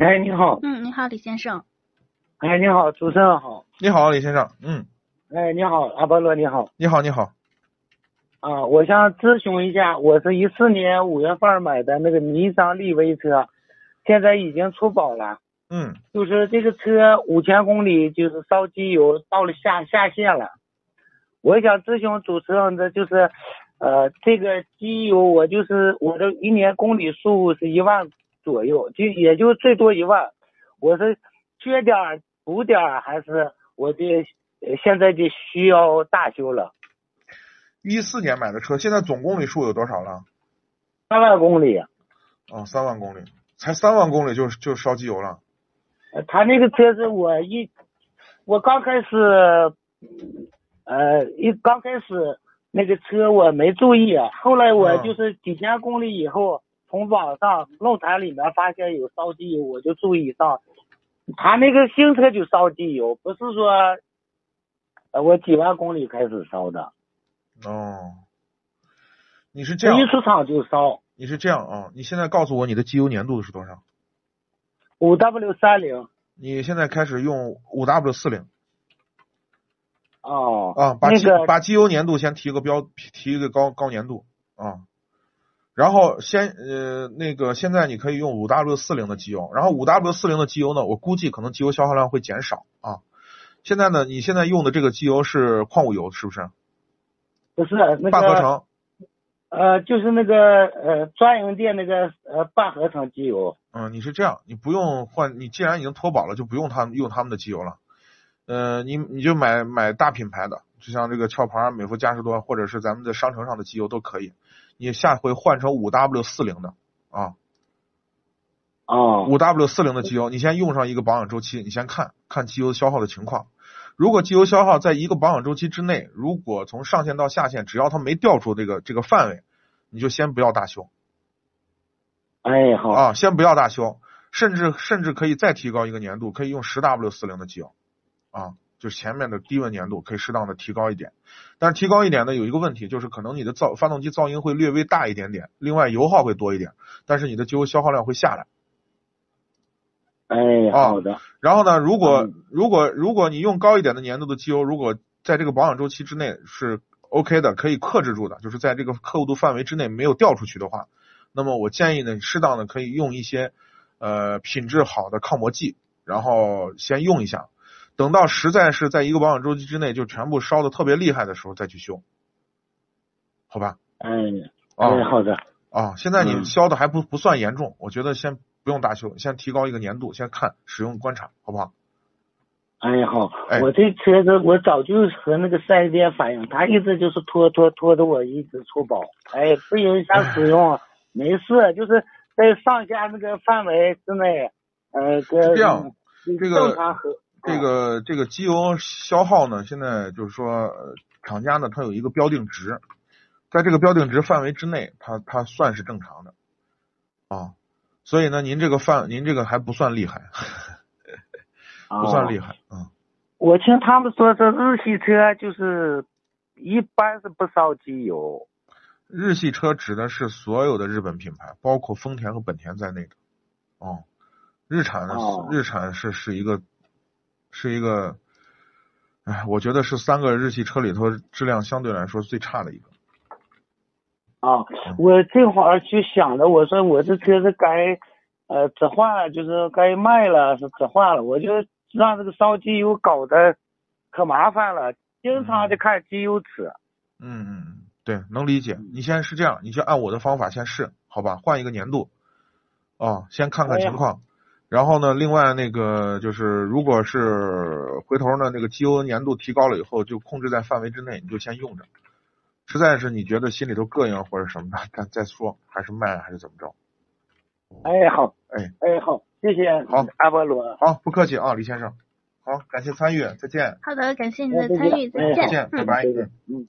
哎，你好。嗯，你好，李先生。哎，你好，主持人好。你好，李先生。嗯。哎，你好，阿波罗，你好。你好，你好。啊，我想咨询一下，我是一四年五月份买的那个尼桑利威车，现在已经出保了。嗯。就是这个车五千公里就是烧机油到了下下线了，我想咨询主持人的就是，呃，这个机油我就是我的一年公里数是一万。左右，就也就最多一万。我是缺点儿补点儿，还是我的现在就需要大修了？一四年买的车，现在总公里数有多少了？三万公里。哦，三万公里，才三万公里就就烧机油了。他那个车子我一我刚开始，呃，一刚开始那个车我没注意，后来我就是几千公里以后。从网上论坛里面发现有烧机油，我就注意上，他那个新车就烧机油，不是说，呃，我几万公里开始烧的。哦，你是这样，一出厂就烧。你是这样啊？你现在告诉我你的机油粘度是多少？五 W 三零。你现在开始用五 W 四零。哦。啊，把机、那个、把机油粘度先提个标，提一个高高粘度啊。然后先呃那个现在你可以用五 W 四零的机油，然后五 W 四零的机油呢，我估计可能机油消耗量会减少啊。现在呢，你现在用的这个机油是矿物油是不是？不是那个半合成。呃，就是那个呃专营店那个呃半合成机油。嗯，你是这样，你不用换，你既然已经脱保了，就不用他们用他们的机油了。呃，你你就买买大品牌的，就像这个壳牌、美孚嘉实多，或者是咱们的商城上的机油都可以。你下回换成五 W 四零的啊，哦，五 W 四零的机油，你先用上一个保养周期，你先看看机油消耗的情况。如果机油消耗在一个保养周期之内，如果从上限到下限，只要它没掉出这个这个范围，你就先不要大修。哎，好啊，先不要大修，甚至甚至可以再提高一个年度，可以用十 W 四零的机油啊。就是前面的低温粘度可以适当的提高一点，但是提高一点呢，有一个问题就是可能你的噪发动机噪音会略微大一点点，另外油耗会多一点，但是你的机油消耗量会下来。哎，好的。然后呢，如果如果如果你用高一点的粘度的机油，如果在这个保养周期之内是 OK 的，可以克制住的，就是在这个刻度范围之内没有掉出去的话，那么我建议呢，适当的可以用一些呃品质好的抗磨剂，然后先用一下。等到实在是在一个保养周期之内就全部烧的特别厉害的时候再去修，好吧？哎，哎，好的。啊，现在你消的还不不算严重，我觉得先不用大修，先提高一个粘度，先看使用观察，好不好？哎，好。我这车子我早就和那个四 S 店反映，他一直就是拖拖拖的，我一直出保。哎，不影响 使用，没事，就是在上下那个范围之内，呃，这样，这个正常和。这个这个机油消耗呢，现在就是说，厂家呢它有一个标定值，在这个标定值范围之内，它它算是正常的啊。所以呢，您这个范，您这个还不算厉害，不算厉害啊。我听他们说，这日系车就是一般是不烧机油。日系车指的是所有的日本品牌，包括丰田和本田在内的。哦，日产的日产是是一个。是一个，哎，我觉得是三个日系车里头质量相对来说最差的一个。啊，我这会儿去想着，我说我这车是该呃置换了，就是该卖了是置换了，我就让这个烧机油搞得可麻烦了，经常的看机油尺。嗯嗯嗯，对，能理解。你先是这样，你就按我的方法先试，好吧？换一个年度，哦，先看看情况。然后呢，另外那个就是，如果是回头呢，那个机油粘度提高了以后，就控制在范围之内，你就先用着。实在是你觉得心里头膈应或者什么的，再再说，还是卖还是怎么着？哎，好，哎，哎，好，谢谢，好，阿波罗，好，不客气啊，李先生，好，感谢参与，再见。好的，感谢您的参与，再见，再见，拜拜，嗯。